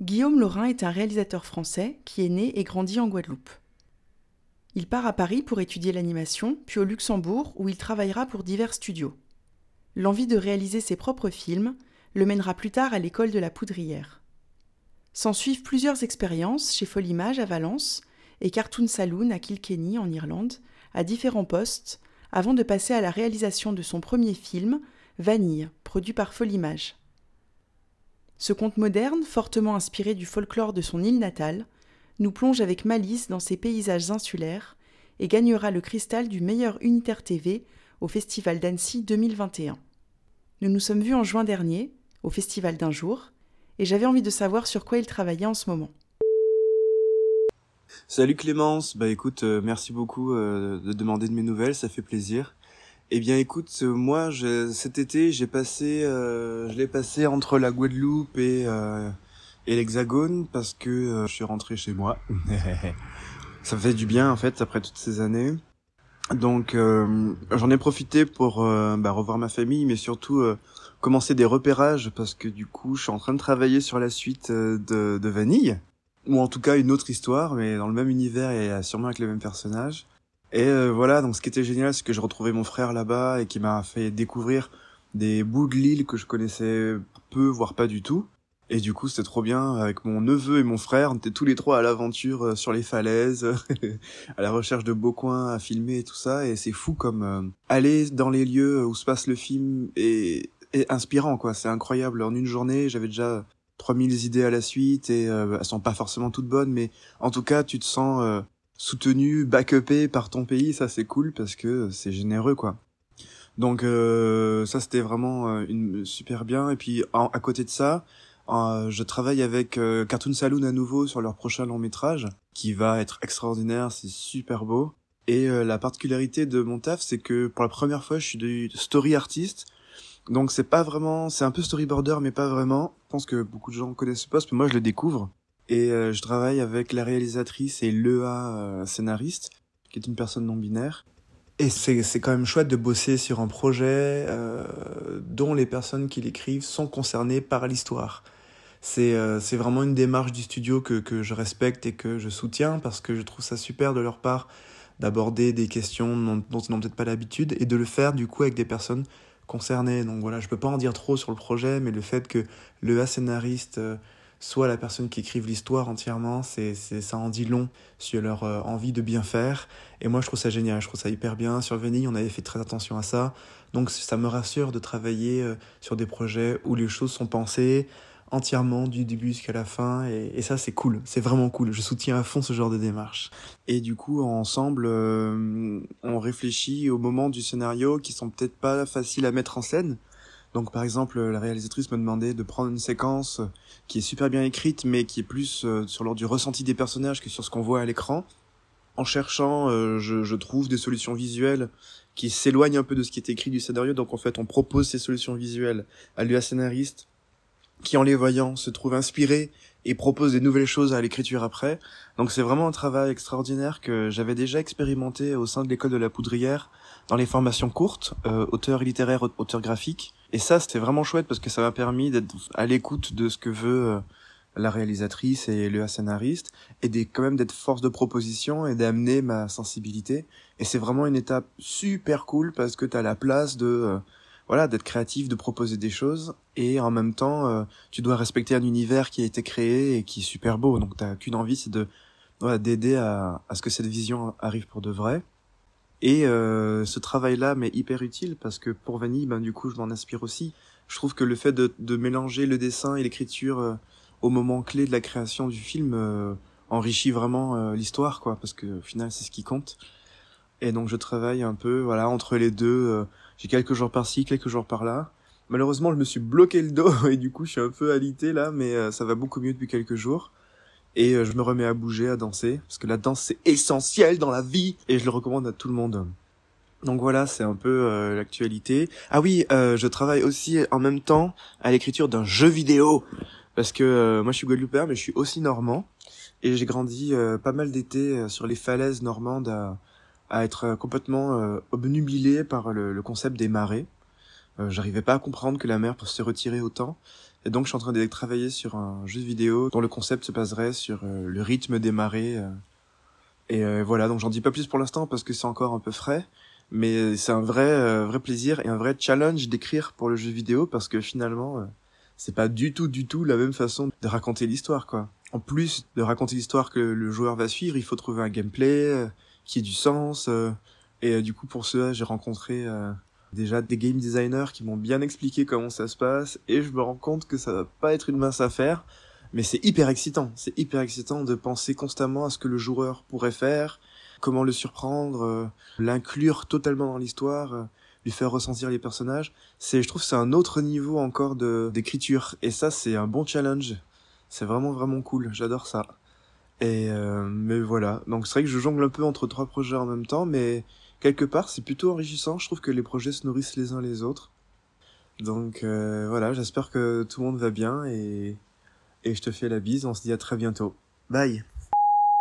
Guillaume Laurin est un réalisateur français qui est né et grandi en Guadeloupe. Il part à Paris pour étudier l'animation, puis au Luxembourg où il travaillera pour divers studios. L'envie de réaliser ses propres films le mènera plus tard à l'école de la Poudrière. S'en suivent plusieurs expériences chez Folimage à Valence et Cartoon Saloon à Kilkenny en Irlande, à différents postes, avant de passer à la réalisation de son premier film, Vanille, produit par Folimage. Ce conte moderne, fortement inspiré du folklore de son île natale, nous plonge avec malice dans ses paysages insulaires et gagnera le cristal du meilleur unitaire TV au Festival d'Annecy 2021. Nous nous sommes vus en juin dernier, au Festival d'un jour, et j'avais envie de savoir sur quoi il travaillait en ce moment. Salut Clémence, bah écoute, euh, merci beaucoup euh, de demander de mes nouvelles, ça fait plaisir. Eh bien écoute, euh, moi cet été j'ai passé, je l'ai passé entre la Guadeloupe et, et l'Hexagone parce que je suis rentré chez moi. ça fait du bien en fait après toutes ces années. Donc j'en ai profité pour bah, revoir ma famille, mais surtout commencer des repérages parce que du coup, je suis en train de travailler sur la suite euh, de, de Vanille ou en tout cas une autre histoire, mais dans le même univers et sûrement avec les mêmes personnages. Et euh, voilà, donc ce qui était génial, c'est que je retrouvais mon frère là-bas et qui m'a fait découvrir des bouts de l'île que je connaissais peu, voire pas du tout. Et du coup, c'était trop bien. Avec mon neveu et mon frère, on était tous les trois à l'aventure euh, sur les falaises, à la recherche de beaux coins à filmer et tout ça. Et c'est fou comme aller dans les lieux où se passe le film et inspirant quoi. C'est incroyable. En une journée, j'avais déjà 3000 idées à la suite et euh, elles sont pas forcément toutes bonnes, mais en tout cas, tu te sens euh, soutenu, backupé par ton pays. Ça, c'est cool parce que c'est généreux quoi. Donc euh, ça, c'était vraiment une super bien. Et puis à côté de ça, je travaille avec Cartoon Saloon à nouveau sur leur prochain long métrage qui va être extraordinaire. C'est super beau. Et la particularité de mon taf, c'est que pour la première fois, je suis de story artiste. Donc c'est pas vraiment, c'est un peu storyboarder mais pas vraiment. Je pense que beaucoup de gens connaissent ce poste, mais moi je le découvre. Et euh, je travaille avec la réalisatrice et l'EA euh, scénariste, qui est une personne non binaire. Et c'est, quand même chouette de bosser sur un projet euh, dont les personnes qui l'écrivent sont concernées par l'histoire. C'est, c'est vraiment une démarche du studio que, que je respecte et que je soutiens parce que je trouve ça super de leur part d'aborder des questions dont, dont ils n'ont peut-être pas l'habitude et de le faire du coup avec des personnes concernés. Donc voilà, je peux pas en dire trop sur le projet, mais le fait que le scénariste euh, soit la personne qui écrive l'histoire entièrement, c'est, ça en dit long sur leur euh, envie de bien faire. Et moi, je trouve ça génial, je trouve ça hyper bien. Sur Venille, on avait fait très attention à ça. Donc ça me rassure de travailler euh, sur des projets où les choses sont pensées, entièrement du début jusqu'à la fin et, ça c'est cool, c'est vraiment cool. Je soutiens à fond ce genre de démarche. Et du coup ensemble euh, on réfléchit aux moments du scénario qui sont peut-être pas faciles à mettre en scène. Donc par exemple la réalisatrice me demandait de prendre une séquence qui est super bien écrite mais qui est plus euh, sur l'ordre du ressenti des personnages que sur ce qu'on voit à l'écran. En cherchant, euh, je, je trouve des solutions visuelles qui s'éloignent un peu de ce qui est écrit du scénario. Donc en fait, on propose ces solutions visuelles à lui, à scénariste, qui en les voyant se trouve inspiré et propose des nouvelles choses à l'écriture après. Donc c'est vraiment un travail extraordinaire que j'avais déjà expérimenté au sein de l'école de la Poudrière dans les formations courtes, euh, auteur littéraire, auteur graphique. Et ça c'était vraiment chouette parce que ça m'a permis d'être à l'écoute de ce que veut euh, la réalisatrice et le scénariste et des, quand même d'être force de proposition et d'amener ma sensibilité. Et c'est vraiment une étape super cool parce que tu as la place de... Euh, voilà, d'être créatif, de proposer des choses, et en même temps, euh, tu dois respecter un univers qui a été créé et qui est super beau. Donc t'as qu'une envie, c'est de voilà, d'aider à, à ce que cette vision arrive pour de vrai. Et euh, ce travail-là m'est hyper utile parce que pour Vanille, ben du coup, je m'en inspire aussi. Je trouve que le fait de, de mélanger le dessin et l'écriture euh, au moment clé de la création du film euh, enrichit vraiment l'histoire, quoi, parce que au final, c'est ce qui compte. Et donc je travaille un peu, voilà, entre les deux j'ai quelques jours par-ci, quelques jours par-là. Malheureusement, je me suis bloqué le dos et du coup, je suis un peu alité là, mais euh, ça va beaucoup mieux depuis quelques jours. Et euh, je me remets à bouger, à danser, parce que la danse c'est essentiel dans la vie et je le recommande à tout le monde. Donc voilà, c'est un peu euh, l'actualité. Ah oui, euh, je travaille aussi en même temps à l'écriture d'un jeu vidéo, parce que moi je suis guadeloupéen, mais je suis aussi normand, et j'ai grandi pas mal d'été sur les falaises normandes à, à être complètement obnubilé par le, le, concept des marées. J'arrivais pas à comprendre que la mer peut se retirer autant, et donc je suis en train de travailler sur un jeu vidéo dont le concept se baserait sur euh, le rythme des marées. Euh. et euh, voilà, donc j'en dis pas plus pour l'instant parce que c'est encore un peu frais. Mais c'est un vrai vrai plaisir et un vrai challenge d'écrire pour le jeu vidéo parce que finalement c'est pas du tout du tout la même façon de raconter l'histoire quoi. En plus de raconter l'histoire que le joueur va suivre, il faut trouver un gameplay qui ait du sens. et du coup pour cela j'ai rencontré déjà des game designers qui m'ont bien expliqué comment ça se passe et je me rends compte que ça va pas être une mince affaire mais c'est hyper excitant. C'est hyper excitant de penser constamment à ce que le joueur pourrait faire comment le surprendre euh, l'inclure totalement dans l'histoire euh, lui faire ressentir les personnages. C'est je trouve c'est un autre niveau encore de d'écriture. Et ça c'est un bon challenge. C'est vraiment vraiment cool. J'adore ça et euh, mais voilà donc c'est vrai que je jongle un peu entre trois projets en même temps mais quelque part, c'est plutôt enrichissant. Je trouve que les projets se nourrissent les uns les autres. Donc euh, voilà, j'espère que tout le monde va bien et, et je te fais la bise. On se dit à très bientôt. Bye